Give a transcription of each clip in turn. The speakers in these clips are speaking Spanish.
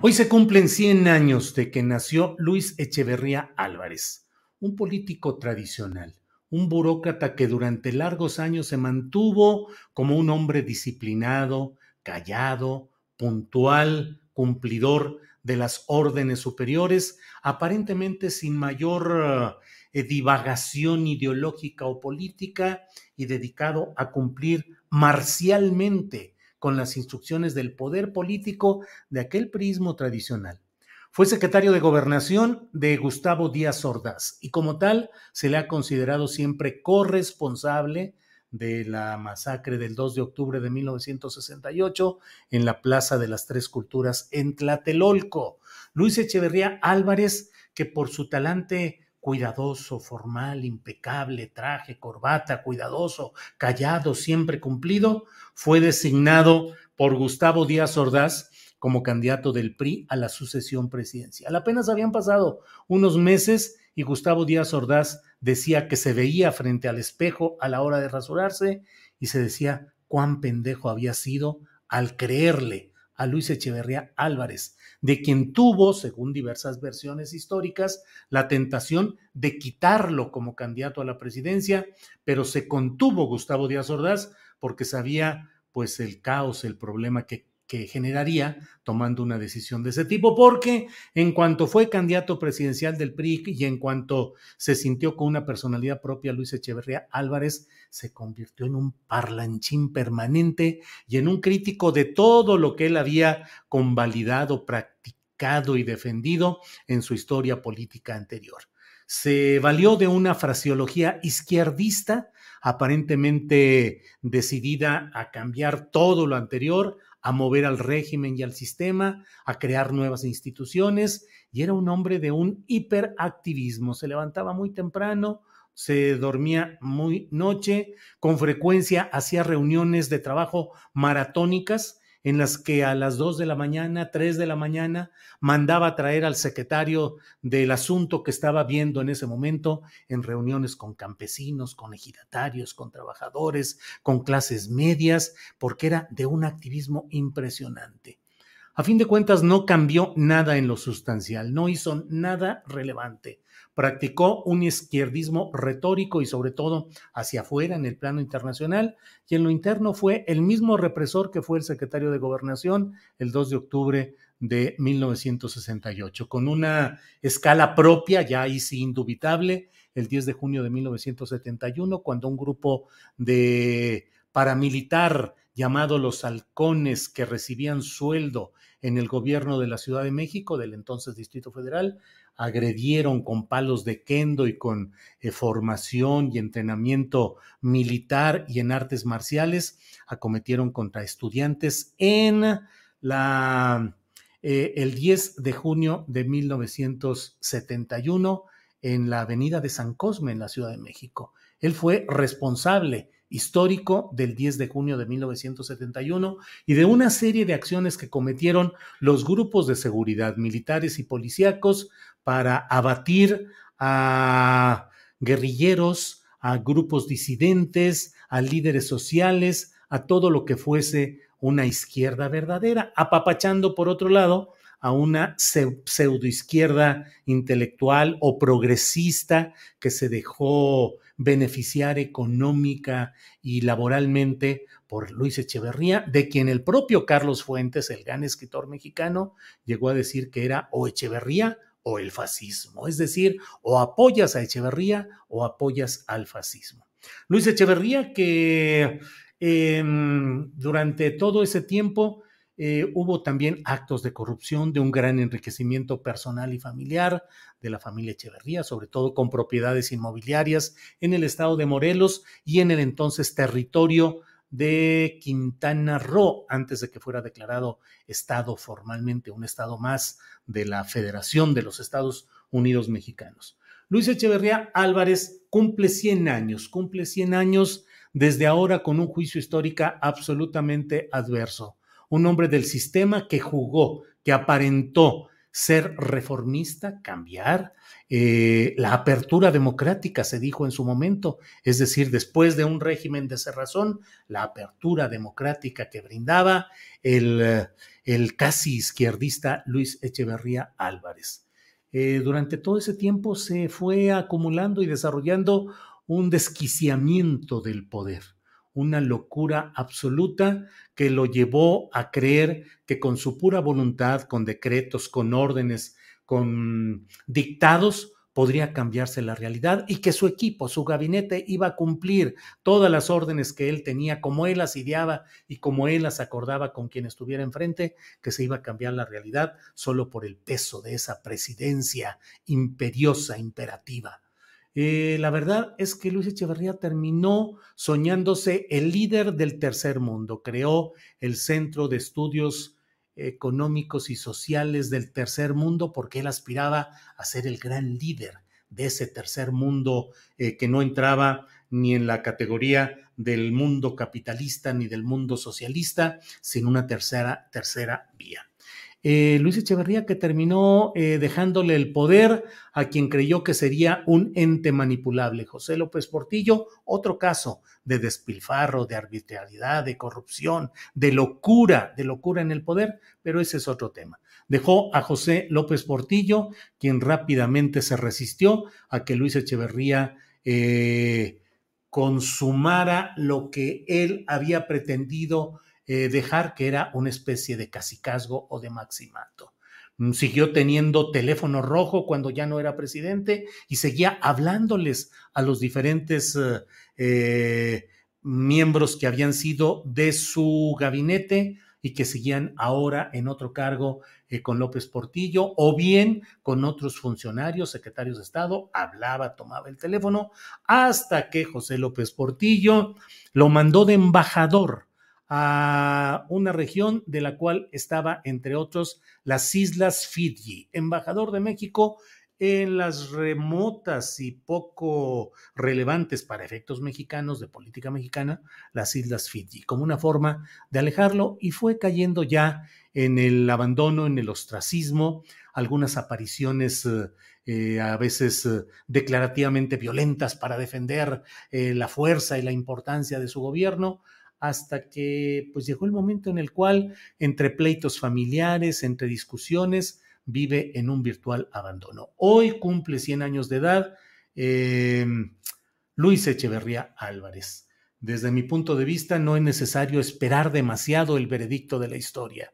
Hoy se cumplen 100 años de que nació Luis Echeverría Álvarez, un político tradicional, un burócrata que durante largos años se mantuvo como un hombre disciplinado, callado, puntual, cumplidor de las órdenes superiores, aparentemente sin mayor eh, divagación ideológica o política y dedicado a cumplir marcialmente con las instrucciones del poder político de aquel prismo tradicional. Fue secretario de gobernación de Gustavo Díaz Ordaz y como tal se le ha considerado siempre corresponsable de la masacre del 2 de octubre de 1968 en la Plaza de las Tres Culturas en Tlatelolco. Luis Echeverría Álvarez, que por su talante cuidadoso, formal, impecable, traje, corbata, cuidadoso, callado, siempre cumplido, fue designado por Gustavo Díaz Ordaz como candidato del PRI a la sucesión presidencial. Apenas habían pasado unos meses y Gustavo Díaz Ordaz decía que se veía frente al espejo a la hora de rasurarse y se decía cuán pendejo había sido al creerle a Luis Echeverría Álvarez, de quien tuvo, según diversas versiones históricas, la tentación de quitarlo como candidato a la presidencia, pero se contuvo Gustavo Díaz Ordaz porque sabía pues el caos, el problema que que generaría tomando una decisión de ese tipo, porque en cuanto fue candidato presidencial del PRI y en cuanto se sintió con una personalidad propia, Luis Echeverría Álvarez se convirtió en un parlanchín permanente y en un crítico de todo lo que él había convalidado, practicado y defendido en su historia política anterior. Se valió de una fraseología izquierdista, aparentemente decidida a cambiar todo lo anterior, a mover al régimen y al sistema, a crear nuevas instituciones, y era un hombre de un hiperactivismo. Se levantaba muy temprano, se dormía muy noche, con frecuencia hacía reuniones de trabajo maratónicas en las que a las 2 de la mañana, 3 de la mañana, mandaba traer al secretario del asunto que estaba viendo en ese momento en reuniones con campesinos, con ejidatarios, con trabajadores, con clases medias, porque era de un activismo impresionante. A fin de cuentas, no cambió nada en lo sustancial, no hizo nada relevante practicó un izquierdismo retórico y sobre todo hacia afuera en el plano internacional y en lo interno fue el mismo represor que fue el secretario de gobernación el 2 de octubre de 1968, con una escala propia, ya ahí sí indubitable, el 10 de junio de 1971, cuando un grupo de paramilitar llamado los halcones que recibían sueldo en el gobierno de la Ciudad de México, del entonces Distrito Federal, agredieron con palos de kendo y con eh, formación y entrenamiento militar y en artes marciales, acometieron contra estudiantes en eh, el 10 de junio de 1971 en la avenida de San Cosme en la Ciudad de México. Él fue responsable histórico del 10 de junio de 1971 y de una serie de acciones que cometieron los grupos de seguridad militares y policíacos para abatir a guerrilleros, a grupos disidentes, a líderes sociales, a todo lo que fuese una izquierda verdadera, apapachando por otro lado a una pseudoizquierda intelectual o progresista que se dejó beneficiar económica y laboralmente por Luis Echeverría, de quien el propio Carlos Fuentes, el gran escritor mexicano, llegó a decir que era o Echeverría o el fascismo, es decir, o apoyas a Echeverría o apoyas al fascismo. Luis Echeverría que em, durante todo ese tiempo eh, hubo también actos de corrupción, de un gran enriquecimiento personal y familiar de la familia Echeverría, sobre todo con propiedades inmobiliarias en el estado de Morelos y en el entonces territorio de Quintana Roo, antes de que fuera declarado estado formalmente, un estado más de la Federación de los Estados Unidos Mexicanos. Luis Echeverría Álvarez cumple 100 años, cumple 100 años desde ahora con un juicio histórico absolutamente adverso un hombre del sistema que jugó, que aparentó ser reformista, cambiar, eh, la apertura democrática se dijo en su momento, es decir, después de un régimen de cerrazón, la apertura democrática que brindaba el, el casi izquierdista Luis Echeverría Álvarez. Eh, durante todo ese tiempo se fue acumulando y desarrollando un desquiciamiento del poder una locura absoluta que lo llevó a creer que con su pura voluntad, con decretos, con órdenes, con dictados, podría cambiarse la realidad y que su equipo, su gabinete iba a cumplir todas las órdenes que él tenía, como él las ideaba y como él las acordaba con quien estuviera enfrente, que se iba a cambiar la realidad solo por el peso de esa presidencia imperiosa, imperativa. Eh, la verdad es que Luis Echeverría terminó soñándose el líder del tercer mundo. Creó el Centro de Estudios Económicos y Sociales del Tercer Mundo porque él aspiraba a ser el gran líder de ese tercer mundo eh, que no entraba ni en la categoría del mundo capitalista ni del mundo socialista, sino una tercera, tercera vía. Eh, Luis Echeverría que terminó eh, dejándole el poder a quien creyó que sería un ente manipulable. José López Portillo, otro caso de despilfarro, de arbitrariedad, de corrupción, de locura, de locura en el poder, pero ese es otro tema. Dejó a José López Portillo, quien rápidamente se resistió a que Luis Echeverría eh, consumara lo que él había pretendido eh, dejar que era una especie de casicazgo o de maximato. Mm, siguió teniendo teléfono rojo cuando ya no era presidente y seguía hablándoles a los diferentes eh, eh, miembros que habían sido de su gabinete y que seguían ahora en otro cargo con López Portillo o bien con otros funcionarios, secretarios de Estado, hablaba, tomaba el teléfono, hasta que José López Portillo lo mandó de embajador a una región de la cual estaba, entre otros, las Islas Fiji. Embajador de México en las remotas y poco relevantes para efectos mexicanos de política mexicana, las Islas Fiji, como una forma de alejarlo y fue cayendo ya en el abandono, en el ostracismo, algunas apariciones eh, a veces eh, declarativamente violentas para defender eh, la fuerza y la importancia de su gobierno, hasta que pues llegó el momento en el cual entre pleitos familiares, entre discusiones, vive en un virtual abandono. Hoy cumple 100 años de edad eh, Luis Echeverría Álvarez. Desde mi punto de vista, no es necesario esperar demasiado el veredicto de la historia.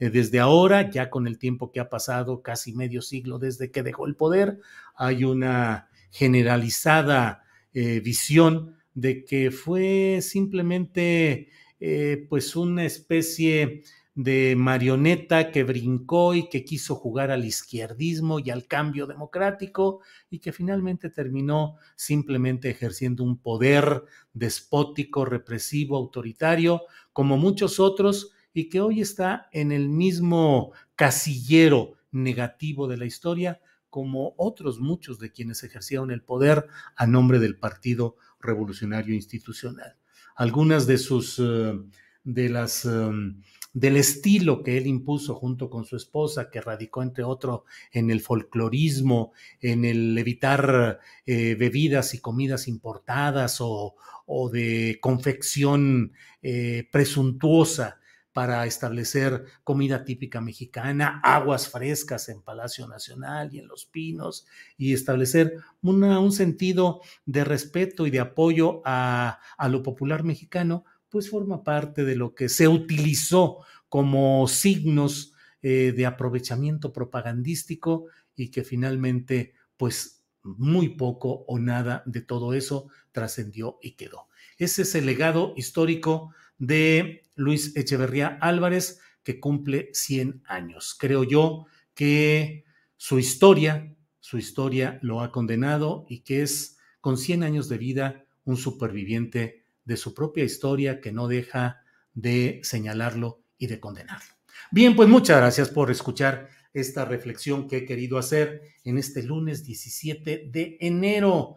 Eh, desde ahora, ya con el tiempo que ha pasado, casi medio siglo desde que dejó el poder, hay una generalizada eh, visión de que fue simplemente eh, pues una especie de marioneta que brincó y que quiso jugar al izquierdismo y al cambio democrático y que finalmente terminó simplemente ejerciendo un poder despótico, represivo, autoritario, como muchos otros, y que hoy está en el mismo casillero negativo de la historia como otros muchos de quienes ejercieron el poder a nombre del Partido Revolucionario Institucional. Algunas de sus, eh, de las, em, del estilo que él impuso junto con su esposa, que radicó entre otro en el folclorismo, en el evitar eh, bebidas y comidas importadas o, de confección eh, presuntuosa para establecer comida típica mexicana, aguas frescas en Palacio Nacional y en Los Pinos, y establecer un sentido de respeto y de apoyo a, lo popular mexicano, pues forma parte de lo que se utilizó como signos eh, de aprovechamiento propagandístico y que finalmente, pues muy poco o nada de todo eso trascendió y quedó. Ese es el legado histórico de Luis Echeverría Álvarez, que cumple 100 años. Creo yo que su historia, su historia lo ha condenado y que es con 100 años de vida un superviviente de su propia historia que no deja de señalarlo y de condenarlo. Bien, pues muchas gracias por escuchar esta reflexión que he querido hacer en este lunes 17 de enero.